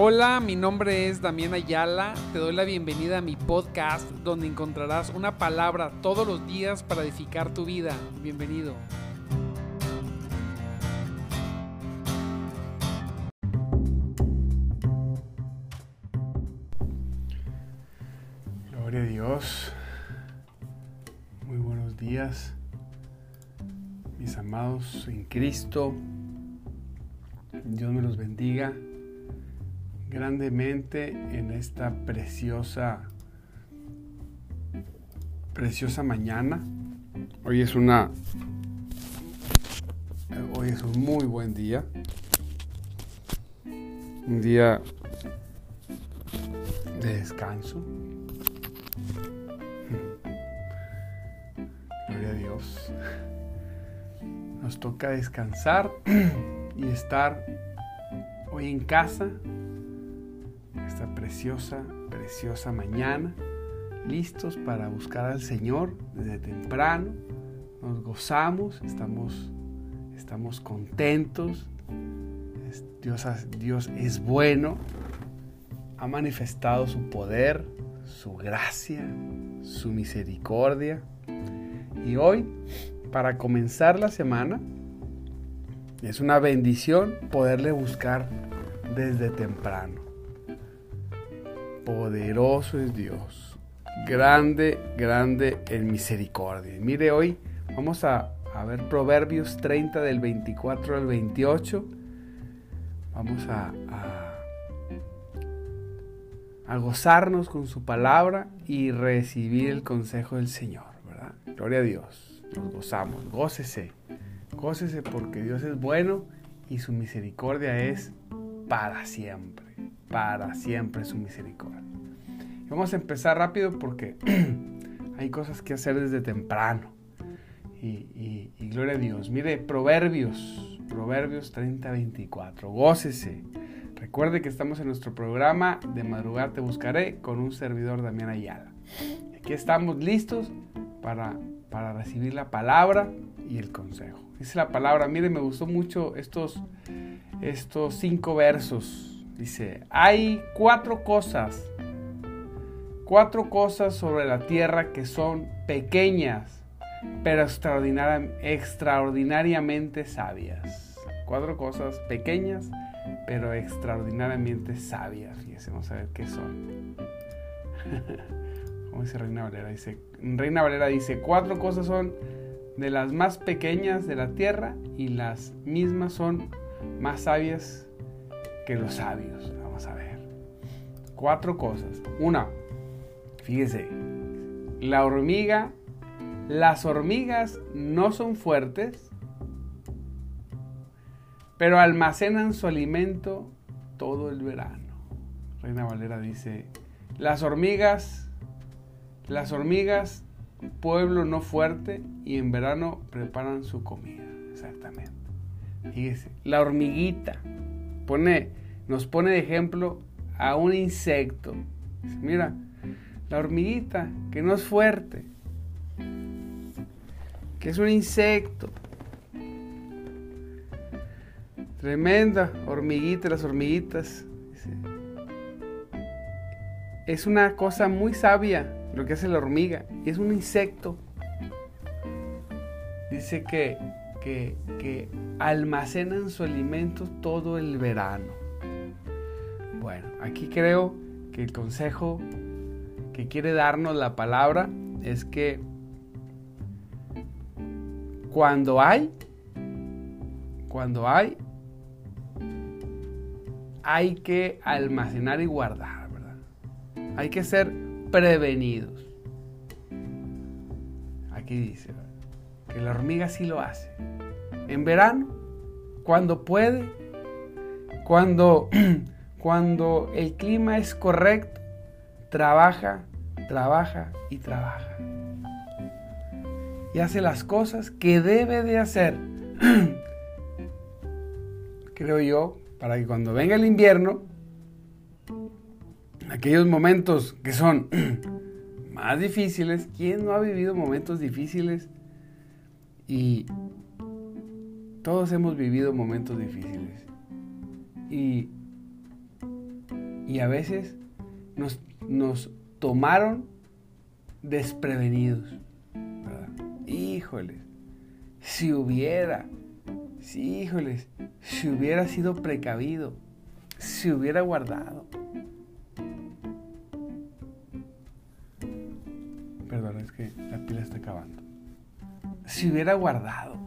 Hola, mi nombre es Damián Ayala. Te doy la bienvenida a mi podcast donde encontrarás una palabra todos los días para edificar tu vida. Bienvenido. Gloria a Dios. Muy buenos días, mis amados en Cristo. Dios me los bendiga grandemente en esta preciosa preciosa mañana. Hoy es una hoy es un muy buen día. Un día de descanso. Gloria a Dios. Nos toca descansar y estar hoy en casa esta preciosa, preciosa mañana, listos para buscar al Señor desde temprano. Nos gozamos, estamos, estamos contentos. Dios, Dios es bueno, ha manifestado su poder, su gracia, su misericordia. Y hoy, para comenzar la semana, es una bendición poderle buscar desde temprano. Poderoso es Dios. Grande, grande en misericordia. Mire, hoy vamos a, ver Proverbios 30 del 24 al 28. Vamos a, a, gozarnos con su palabra y recibir el consejo del Señor, ¿verdad? Gloria a Dios. Nos gozamos. Gócese. Gócese porque Dios es bueno y su misericordia es para siempre para siempre su misericordia. Vamos a empezar rápido porque hay cosas que hacer desde temprano. Y, gloria a Dios. Mire, Proverbios, Proverbios 30, 24. Gócese. Recuerde que estamos en nuestro programa de Madrugar Te Buscaré con un servidor Damián Ayala. Aquí estamos listos para, para recibir la palabra y el consejo. Dice la palabra, mire, me gustó mucho estos, estos cinco versos Dice, hay cuatro cosas, cuatro cosas sobre la tierra que son pequeñas, pero extraordinariamente sabias. Cuatro cosas pequeñas, pero extraordinariamente sabias. Fíjense, vamos a ver qué son. ¿Cómo dice Reina Valera? Dice, Reina Valera dice, cuatro cosas son de las más pequeñas de la tierra y las mismas son más sabias que los sabios. Vamos a ver. Cuatro cosas. Una, fíjese, la hormiga, las hormigas no son fuertes, pero almacenan su alimento todo el verano. Reina Valera dice, las hormigas, las hormigas, pueblo no fuerte y en verano preparan su comida. Exactamente. Fíjese, la hormiguita pone nos pone de ejemplo a un insecto. Mira, la hormiguita, que no es fuerte, que es un insecto. Tremenda hormiguita, las hormiguitas. Es una cosa muy sabia lo que hace la hormiga. Y es un insecto. Dice que, que, que almacenan su alimento todo el verano. Bueno, aquí creo que el consejo que quiere darnos la palabra es que cuando hay, cuando hay, hay que almacenar y guardar, ¿verdad? Hay que ser prevenidos. Aquí dice que la hormiga sí lo hace. En verano, cuando puede, cuando Cuando el clima es correcto, trabaja, trabaja y trabaja. Y hace las cosas que debe de hacer. Creo yo, para que cuando venga el invierno, aquellos momentos que son más difíciles, ¿quién no ha vivido momentos difíciles? Y todos hemos vivido momentos difíciles. Y Y a veces nos, nos tomaron desprevenidos. Híjoles, si hubiera, si híjoles, si hubiera sido precavido, si hubiera guardado. Perdón, es que la pila está acabando. Si hubiera guardado.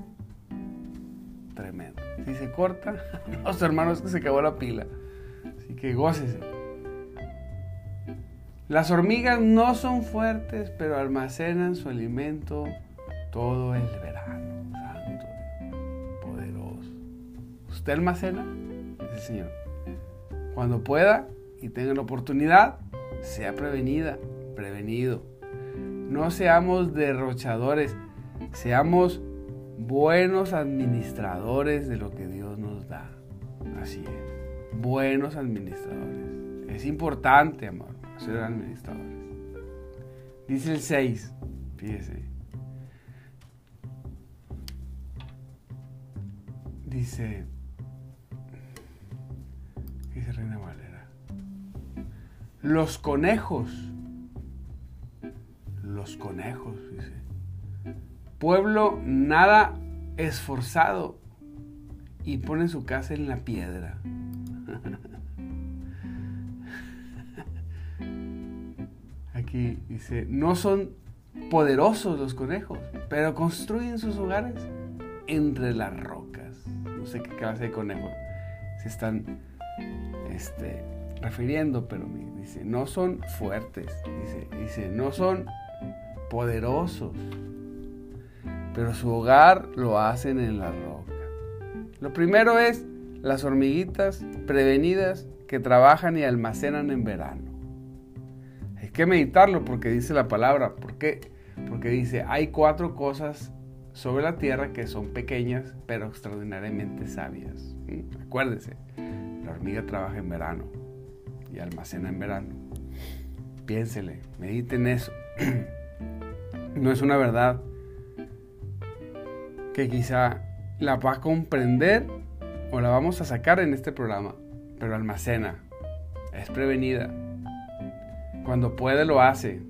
Tremendo. Si se corta, los hermanos que se acabó la pila. Así que gócese. Las hormigas no son fuertes, pero almacenan su alimento todo el verano. Santo, poderoso. ¿Usted almacena? Es el Señor. Cuando pueda y tenga la oportunidad, sea prevenida, prevenido. No seamos derrochadores, seamos buenos administradores de lo que Dios nos da. Así es, buenos administradores. Es importante, amor, ser administradores. Dice el 6, fíjese. Dice, dice Reina Valera, los conejos, los conejos, pueblo nada esforzado y pone su casa en la piedra. Dice, no son poderosos los conejos, pero construyen sus hogares entre las rocas. No sé qué clase de conejo se están este, refiriendo, pero dice, no son fuertes, dice, dice, no son poderosos, pero su hogar lo hacen en la roca. Lo primero es las hormiguitas prevenidas que trabajan y almacenan en verano. Que meditarlo porque dice la palabra. ¿Por qué? Porque dice, hay cuatro cosas sobre la tierra que son pequeñas pero extraordinariamente sabias. ¿Mm? Acuérdese, la hormiga trabaja en verano y almacena en verano. Piénsele, medite en eso. no es una verdad que quizá la va a comprender o la vamos a sacar en este programa, pero almacena, es prevenida. Cuando puede lo hace.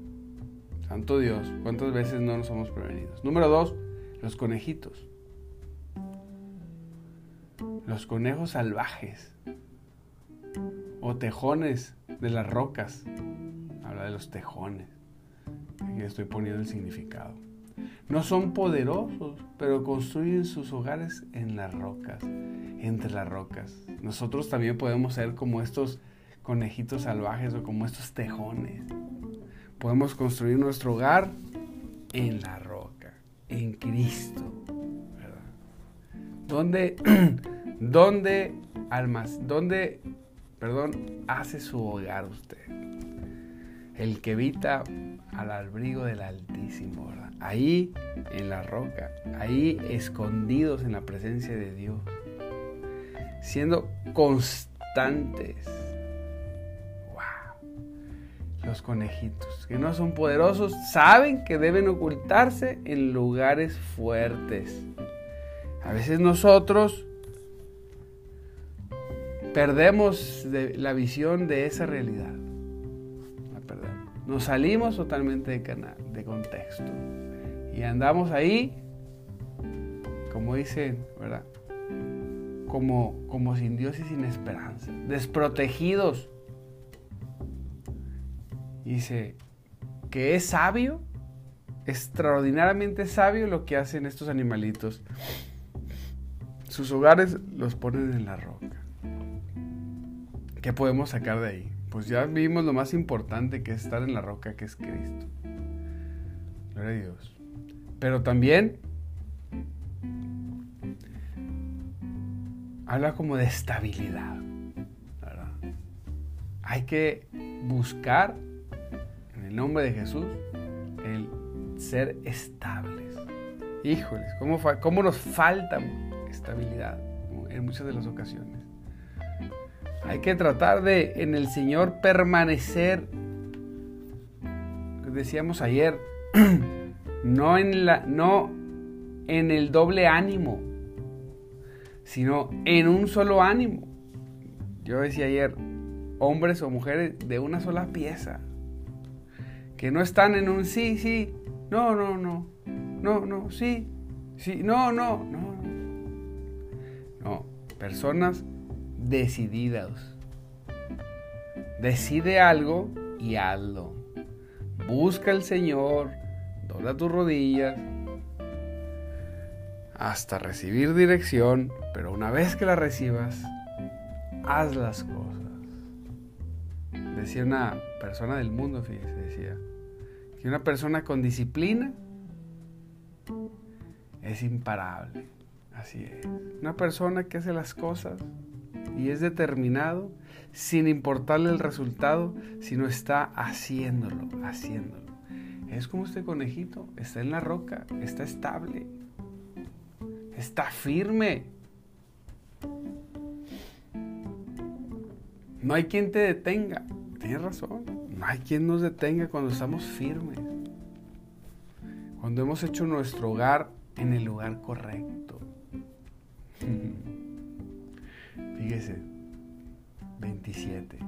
Santo Dios, ¿cuántas veces no nos somos prevenidos? Número dos, los conejitos. Los conejos salvajes o tejones de las rocas. Habla de los tejones. Aquí estoy poniendo el significado. No son poderosos, pero construyen sus hogares en las rocas, entre las rocas. Nosotros también podemos ser como estos conejitos salvajes o como estos tejones. Podemos construir nuestro hogar en la roca, en Cristo. ¿verdad? ¿Dónde, dónde, almas, dónde, perdón, hace su hogar usted? El que evita al abrigo del Altísimo, ¿verdad? Ahí en la roca, ahí escondidos en la presencia de Dios, siendo constantes. Los conejitos, que no son poderosos, saben que deben ocultarse en lugares fuertes. A veces nosotros perdemos la visión de esa realidad nos salimos totalmente de, canal, de contexto. Y andamos ahí, como dicen, ¿verdad? Como, como sin Dios y sin esperanza. Desprotegidos. Dice que es sabio, extraordinariamente sabio lo que hacen estos animalitos. Sus hogares los ponen en la roca. ¿Qué podemos sacar de ahí? pues ya vimos lo más importante que es estar en la roca que es Cristo. Gloria a Dios. Pero también habla como de estabilidad. Hay que buscar el nombre de Jesús el ser estables. Híjoles, ¿cómo, cómo nos falta estabilidad en muchas de las ocasiones? Hay que tratar de en el Señor permanecer. Decíamos ayer, no en, la, no en el doble ánimo, sino en un solo ánimo. Yo decía ayer, hombres o mujeres de una sola pieza. Que no están en un sí, sí, no, no, no, no, no, sí, sí, no, no, no. No, personas decididas. Decide algo y hazlo. Busca al Señor, dobla tus rodillas hasta recibir dirección, pero una vez que la recibas, haz las cosas. Decía una persona del mundo, fíjese, decía, que una persona con disciplina es imparable. Así es. Una persona que hace las cosas y es determinado sin importarle el resultado, sino está haciéndolo, haciéndolo. Es como este conejito, está en la roca, está estable, está firme. No hay quien te detenga. Tienes razón. No hay quien nos detenga cuando estamos firmes. Cuando hemos hecho nuestro hogar en el lugar correcto. Fíjese, 27.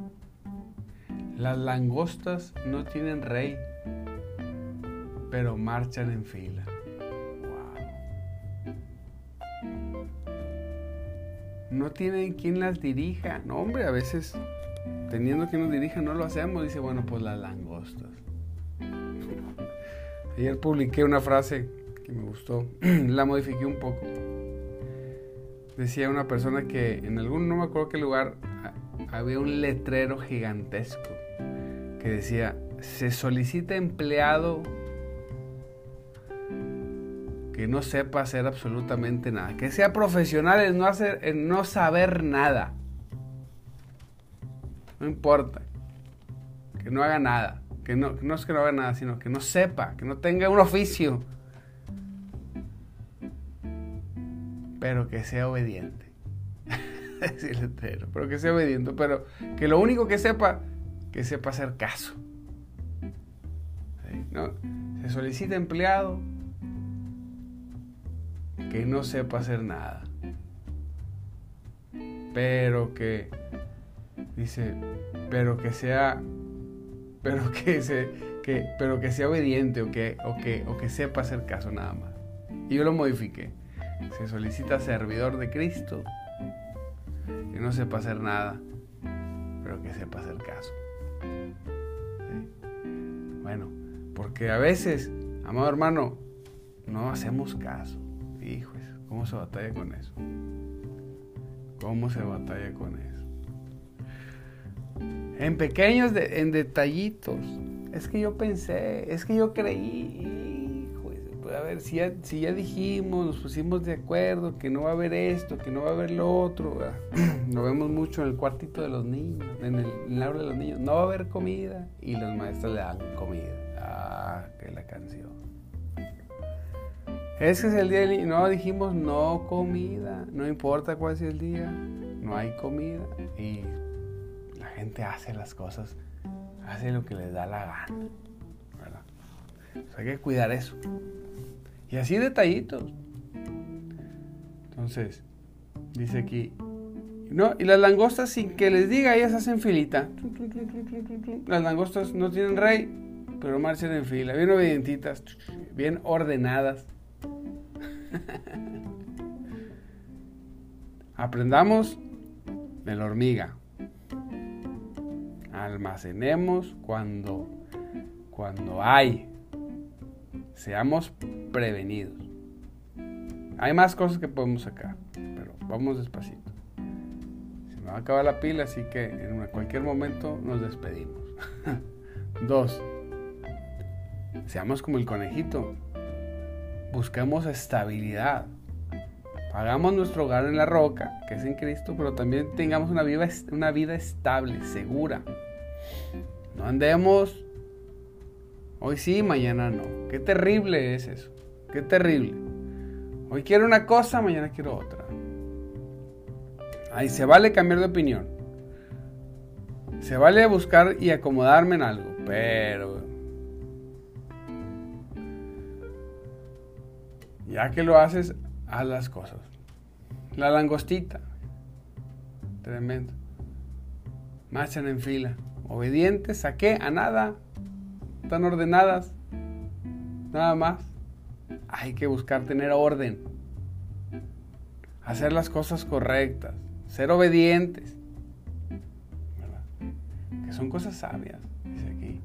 Las langostas no tienen rey, pero marchan en fila. No tienen quien las dirija. No, hombre, a veces teniendo quien nos dirija no lo hacemos. Dice, bueno, pues las langostas. Ayer publiqué una frase que me gustó, la modifiqué un poco. Decía una persona que en algún, no me acuerdo qué lugar, había un letrero gigantesco que decía, se solicita empleado que no sepa hacer absolutamente nada, que sea profesional en no, hacer, en no saber nada. No importa, que no haga nada, que no, no es que no haga nada, sino que no sepa, que no tenga un oficio, pero que sea obediente. pero que sea obediente, pero que lo único que sepa, que sepa hacer caso. ¿No? Se solicita empleado que no sepa hacer nada, pero que dice, pero que sea, pero que se, que, pero que sea obediente o que, o que, o que sepa hacer caso nada más. Y yo lo modifiqué. Se solicita servidor de Cristo que no sepa hacer nada, pero que sepa hacer caso. Bueno, porque a veces, amado hermano, no hacemos caso. Hijos, ¿cómo se batalla con eso? ¿Cómo se batalla con eso? En pequeños, en detallitos. Es que yo pensé, es que yo creí. Pues, a ver, si ya, dijimos, nos pusimos de acuerdo que no va a haber esto, que no va a haber lo otro. Lo vemos mucho en el cuartito de los niños, en el, en aula de los niños. No va a haber comida y los maestros le dan comida. Ah, que la canción. Ese es el día del No, dijimos no comida. No importa cuál sea el día. No hay comida. Y gente hace las cosas. Hace lo que les da la gana. ¿verdad? hay que cuidar eso. Y así detallitos. Entonces, dice aquí. No, y las langostas sin que les diga, ellas hacen filita. Las langostas no tienen rey, pero marchan en fila, bien obedientitas, bien ordenadas. Aprendamos de la hormiga. Almacenemos cuando, cuando hay. Seamos prevenidos. Hay más cosas que podemos sacar, pero vamos despacito. Se me va a acabar la pila, así que en cualquier momento nos despedimos. Dos, seamos como el conejito buscamos estabilidad. Hagamos nuestro hogar en la roca, que es en Cristo, pero también tengamos una vida, una vida estable, segura. No andemos hoy sí, mañana no. Qué terrible es eso. Qué terrible. Hoy quiero una cosa, mañana quiero otra. Ahí se vale cambiar de opinión. Se vale buscar y acomodarme en algo, pero Ya que lo haces, haz las cosas. La langostita. Tremendo. marchan en fila. Obedientes a qué? A nada. Están ordenadas. Nada más. Hay que buscar tener orden. Hacer las cosas correctas. Ser obedientes. Que son cosas sabias. Dice aquí.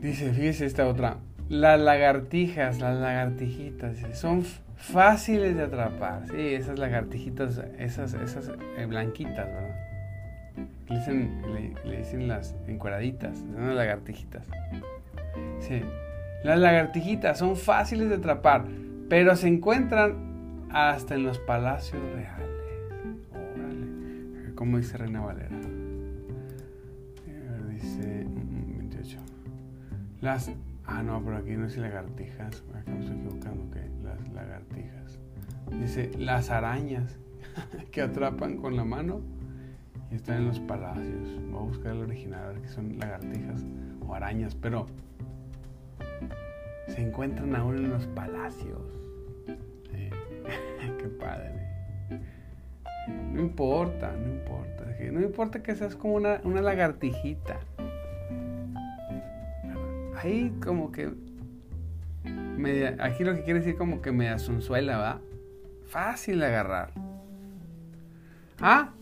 Dice, fíjese esta otra. Las lagartijas, las lagartijitas, son fáciles de atrapar. Sí, esas lagartijitas, esas, esas eh, blanquitas, ¿verdad? Le dicen, le, dicen las encueraditas, las lagartijitas. Sí. Las lagartijitas son fáciles de atrapar, pero se encuentran hasta en los palacios reales. Órale. Como dice Reina Valera. Dice 28. Mm, mm, las. Ah, no, pero aquí no dice lagartijas. Acá me estoy equivocando. Que las lagartijas. Dice las arañas que atrapan con la mano y están en los palacios. Voy a buscar el original, a ver qué son lagartijas o arañas, pero se encuentran aún en los palacios. qué padre. No importa, no importa. No importa que seas como una, una lagartijita. Ahí como que... aquí lo que quiere decir como que me asunzuela, ¿va? Fácil de agarrar. Ah,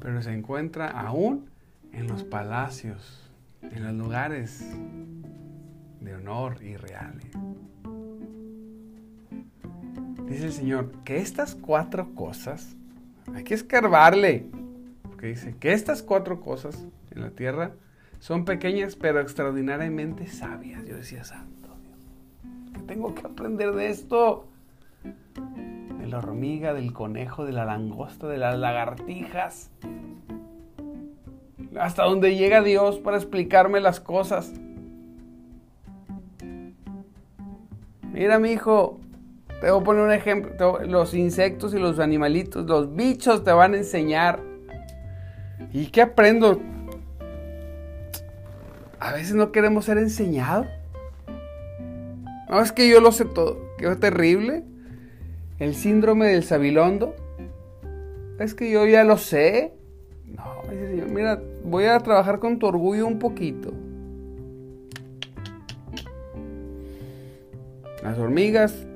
pero se encuentra aún en los palacios, en los lugares de honor y reales. Dice el Señor que estas cuatro cosas, hay que escarbarle, porque dice que estas cuatro cosas en la tierra son pequeñas pero extraordinariamente sabias. Yo decía, Santo Dios, ¿qué tengo que aprender de esto? La hormiga, del conejo, de la langosta, de las lagartijas. Hasta donde llega Dios para explicarme las cosas. Mira, mi hijo, te voy a poner un ejemplo. Los insectos y los animalitos, los bichos te van a enseñar. ¿Y qué aprendo? A veces no queremos ser enseñados. No, es que yo lo sé todo. Qué terrible el síndrome del sabilondo. Es que yo ya lo sé. No, mira, voy a trabajar con tu orgullo un poquito. Las hormigas,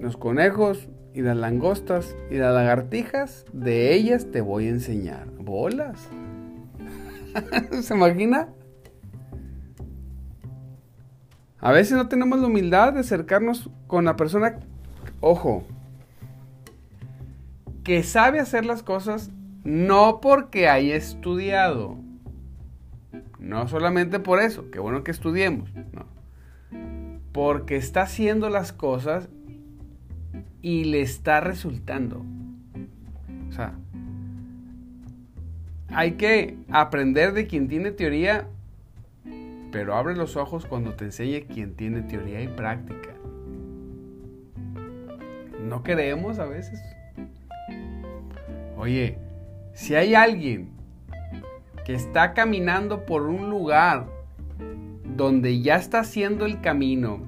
los conejos y las langostas y las lagartijas, de ellas te voy a enseñar. Bolas. ¿Se imagina? A veces no tenemos la humildad de acercarnos con la persona, ojo, que sabe hacer las cosas no porque haya estudiado. No solamente por eso, qué bueno que estudiemos, no. Porque está haciendo las cosas y le está resultando. O sea, hay que aprender de quien tiene teoría, pero abre los ojos cuando te enseñe quien tiene teoría y práctica. No queremos a veces Oye, si hay alguien que está caminando por un lugar donde ya está haciendo el camino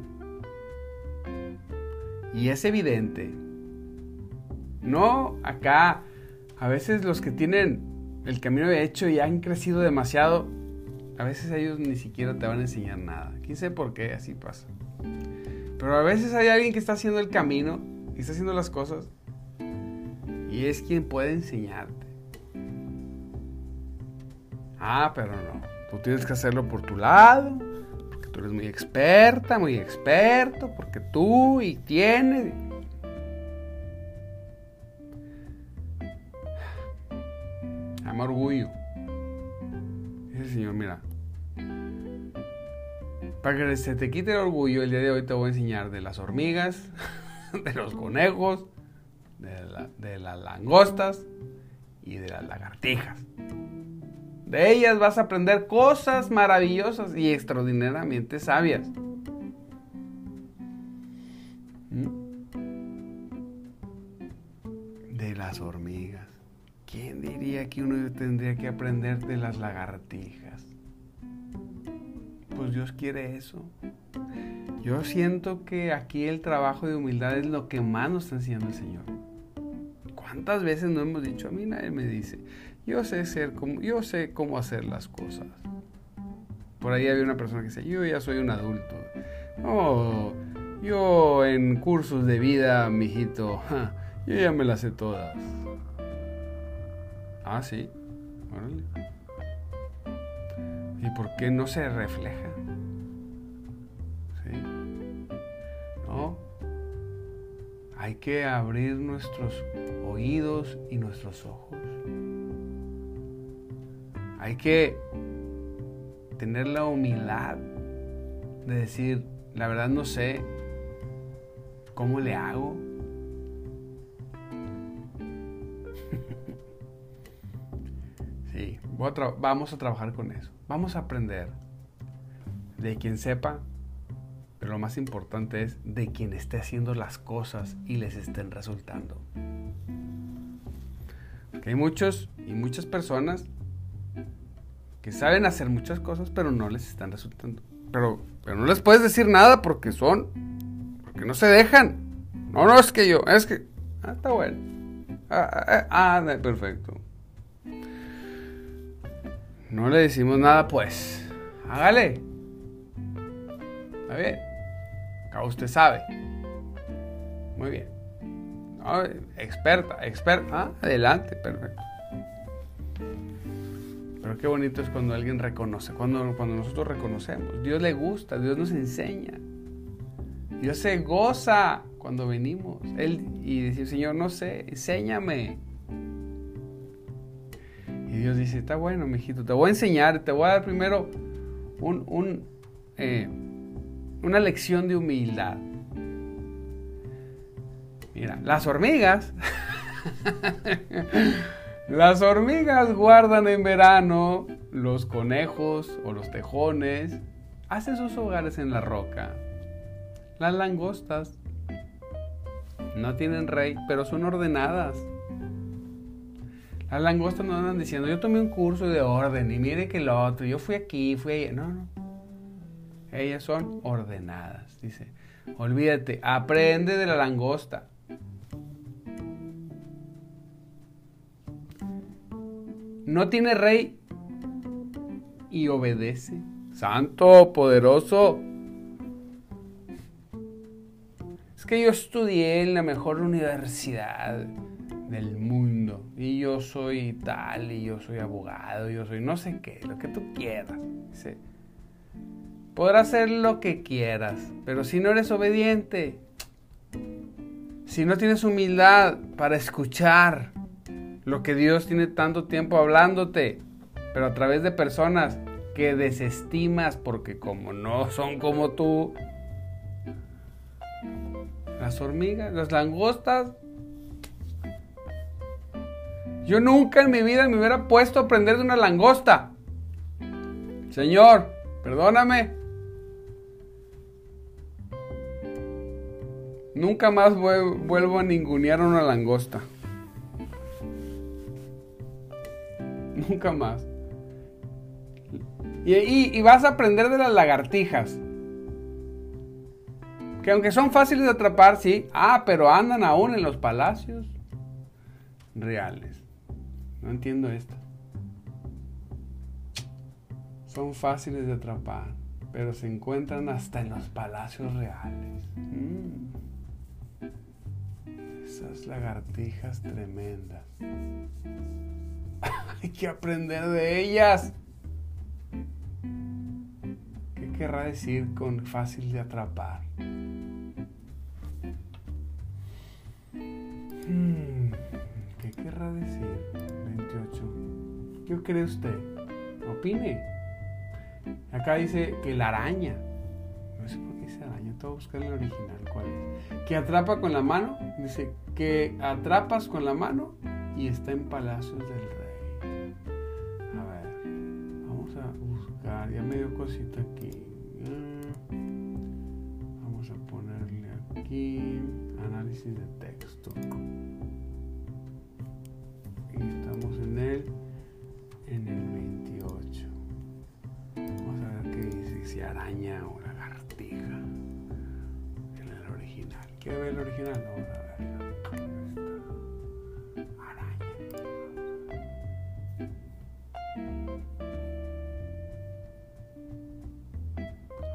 y es evidente, no acá, a veces los que tienen el camino hecho y han crecido demasiado, a veces ellos ni siquiera te van a enseñar nada. Quién sé por qué así pasa. Pero a veces hay alguien que está haciendo el camino y está haciendo las cosas y es quien puede enseñarte. Ah, pero no. Tú tienes que hacerlo por tu lado, porque tú eres muy experta, muy experto, porque tú y tienes. Ama orgullo. Dice Señor, mira. Para que se te quite el orgullo, el día de hoy te voy a enseñar de las hormigas, de los conejos, de, las langostas y de las lagartijas. De ellas vas a aprender cosas maravillosas y extraordinariamente sabias. ¿Mm? De las hormigas. ¿Quién diría que uno tendría que aprender de las lagartijas? Pues Dios quiere eso. Yo siento que aquí el trabajo de humildad es lo que más nos está enseñando el Señor. ¿Cuántas veces no hemos dicho? A mí nadie me dice. Yo sé ser como, yo sé cómo hacer las cosas. Por ahí había una persona que decía, yo ya soy un adulto. Oh, yo en cursos de vida, mijito, yo ya me las sé todas. Ah, sí. Órale. ¿Y por qué no se refleja? Hay que abrir nuestros oídos y nuestros ojos. Hay que tener la humildad de decir, la verdad no sé cómo le hago. sí, vamos a trabajar con eso. Vamos a aprender de quien sepa, pero lo más importante es de quien esté haciendo las cosas y les estén resultando. Porque hay muchos y muchas personas que saben hacer muchas cosas, pero no les están resultando. Pero, pero no les puedes decir nada porque son, porque no se dejan. No, no, es que yo, es que, ah, está bueno. Ah, ah, ah, ah perfecto. No le decimos nada, pues. Hágale. Está bien. Acá usted sabe. Muy bien. experta, experta. Ah, adelante, perfecto. Pero qué bonito es cuando alguien reconoce, cuando, cuando nosotros reconocemos. Dios le gusta, Dios nos enseña. Dios se goza cuando venimos. Él y decir, Señor, no sé, enséñame. Y Dios dice, está bueno, mijito, te voy a enseñar, te voy a dar primero un, eh, una lección de humildad. Mira, las hormigas, las hormigas guardan en verano los conejos o los tejones, hacen sus hogares en la roca. Las langostas no tienen rey, pero son ordenadas. Las langostas no andan diciendo, yo tomé un curso de orden y mire que lo otro, yo fui aquí, fui allá. No, no. Ellas son ordenadas, dice. Olvídate, aprende de la langosta. No tiene rey y obedece. Santo, poderoso. Es que yo estudié en la mejor universidad del mundo. Y yo soy tal, y yo soy abogado, yo soy no sé qué, lo que tú quieras. Podrás hacer lo que quieras, pero si no eres obediente, si no tienes humildad para escuchar lo que Dios tiene tanto tiempo hablándote, pero a través de personas que desestimas porque como no son como tú, las hormigas, las langostas, yo nunca en mi vida me hubiera puesto a aprender de una langosta. Señor, perdóname. Nunca más vuelvo a ningunear una langosta. Nunca más. Y, y, vas a aprender de las lagartijas. Que aunque son fáciles de atrapar, sí. Ah, pero andan aún en los palacios reales. No entiendo esto. Son fáciles de atrapar, pero se encuentran hasta en los palacios reales. Mm. Esas lagartijas tremendas. Hay que aprender de ellas. ¿Qué querrá decir con fácil de atrapar? Hmm, ¿Qué querrá decir? ¿Qué cree usted? Opine. Acá dice que la araña. No sé por que buscar el original. ¿Cuál es? Que atrapa con la mano. Dice que atrapas con la mano y está en palacios del rey. A ver. Vamos a buscar. Ya me dio cosita aquí. Mm. Vamos a ponerle aquí. Análisis de texto. Y estamos en el en el 28. Vamos a ver qué dice, si araña o Quiero ver el original. Vamos a ver. Araña.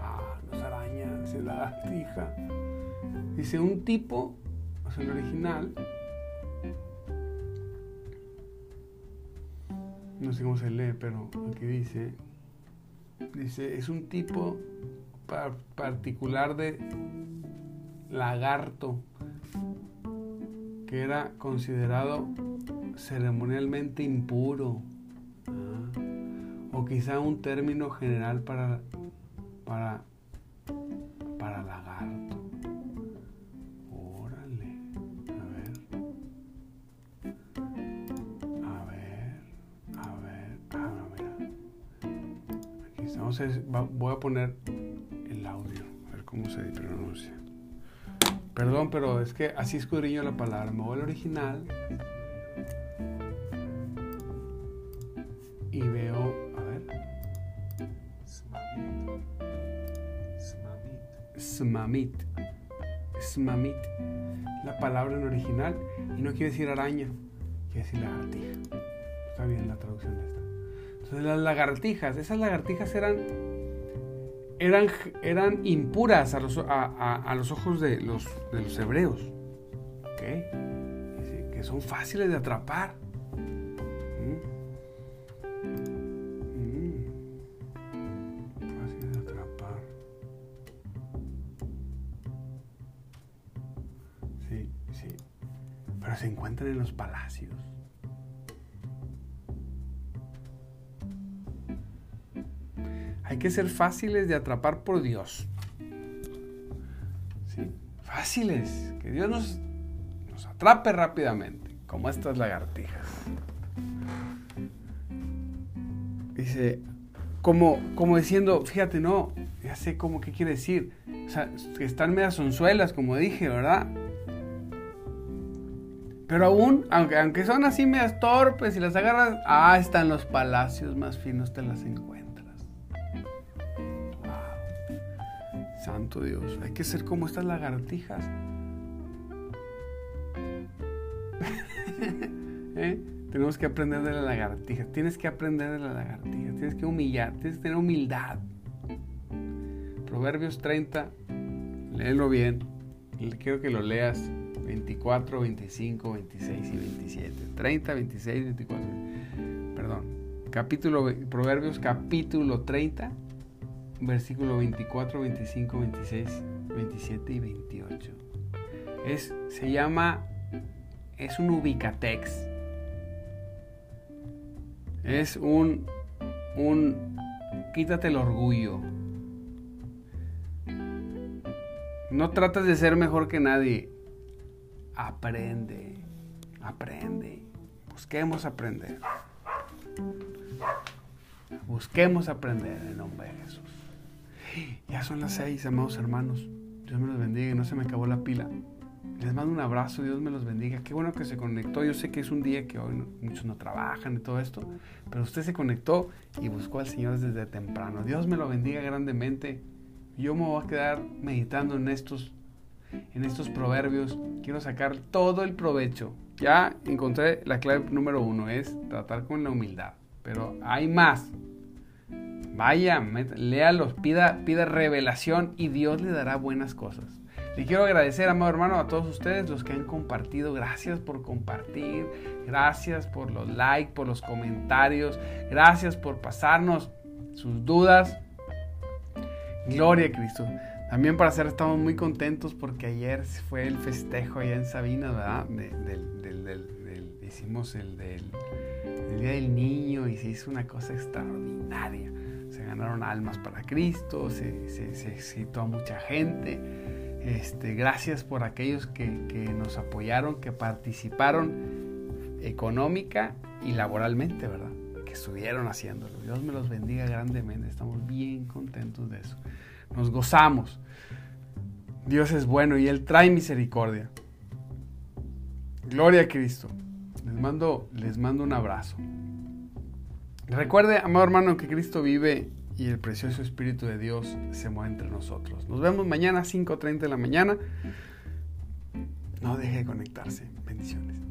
Ah, no es araña, es la hija. Dice un tipo, o sea, el original. No sé cómo se lee, pero aquí dice. Dice, es un tipo particular de lagarto que era considerado ceremonialmente impuro. O quizá un término general para para para lagarto. Órale a ver. A ver a ver aquí estamos voy a poner el audio a ver cómo se pronuncia Perdón, pero es que así escudriño la palabra. Me voy al original. Y veo, a ver. Smamit. Smamit. La palabra en original. Y no quiere decir araña. Quiere decir lagartija. Está bien la traducción de esta. Entonces las lagartijas. Esas lagartijas eran eran, eran impuras a los, a, los ojos de los, de los hebreos. Que son fáciles de atrapar. Mm. Mm. Pero se encuentran en los palacios. Hay que ser fáciles de atrapar por Dios. Fáciles. Que Dios nos, nos atrape rápidamente, como estas lagartijas. Dice, como, como diciendo, fíjate, no, ya sé cómo qué quiere decir. O sea, que están medias sonzuelas, como dije, ¿verdad? Pero aún, aunque, aunque son así medias torpes y las agarras, ah, están los palacios más finos, te las encuentras. Santo Dios, hay que ser como estas lagartijas. ¿Eh? Tenemos que aprender de la lagartija. Tienes que aprender de la lagartija. Tienes que humillar. Tienes que tener humildad. Proverbios 30. Léelo bien. Quiero que lo leas. 24, 25, 26 y 27. 30, 26, 24. Perdón. Capítulo, Proverbios capítulo 30 versículo 24, 25, 26, 27 y 28. Es, se llama, es un ubicatex. Es un, un, quítate el orgullo. No tratas de ser mejor que nadie. Aprende, aprende. Busquemos aprender. Busquemos aprender en nombre de Jesús. Ya son las seis, amados hermanos. Dios me los bendiga no se me acabó la pila. Les mando un abrazo, Dios me los bendiga. Qué bueno que se conectó. Yo sé que es un día que hoy muchos no trabajan y todo esto, pero usted se conectó y buscó al Señor desde temprano. Dios me lo bendiga grandemente. Yo me voy a quedar meditando en estos, en estos proverbios. Quiero sacar todo el provecho. Ya encontré la clave número uno, es tratar con la humildad. Pero hay más. Vaya, léalos, pida, pida revelación y Dios le dará buenas cosas. Le quiero agradecer, amado hermano, a todos ustedes los que han compartido. Gracias por compartir. Gracias por los likes, por los comentarios. Gracias por pasarnos sus dudas. Gloria a Cristo. También para hacer, estamos muy contentos porque ayer fue el festejo allá en Sabina, ¿verdad? hicimos el del Día del Niño y se hizo una cosa extraordinaria se ganaron almas para Cristo, se, se, citó a mucha gente. Este, gracias por aquellos que, nos apoyaron, que participaron económica y laboralmente, ¿verdad? Que estuvieron haciéndolo. Dios me los bendiga grandemente. Estamos bien contentos de eso. Nos gozamos. Dios es bueno y Él trae misericordia. Gloria a Cristo. Les mando, les mando un abrazo. Recuerde, amado hermano, que Cristo vive y el precioso Espíritu de Dios se mueve entre nosotros. Nos vemos mañana a 5.30 de la mañana. No deje de conectarse. Bendiciones.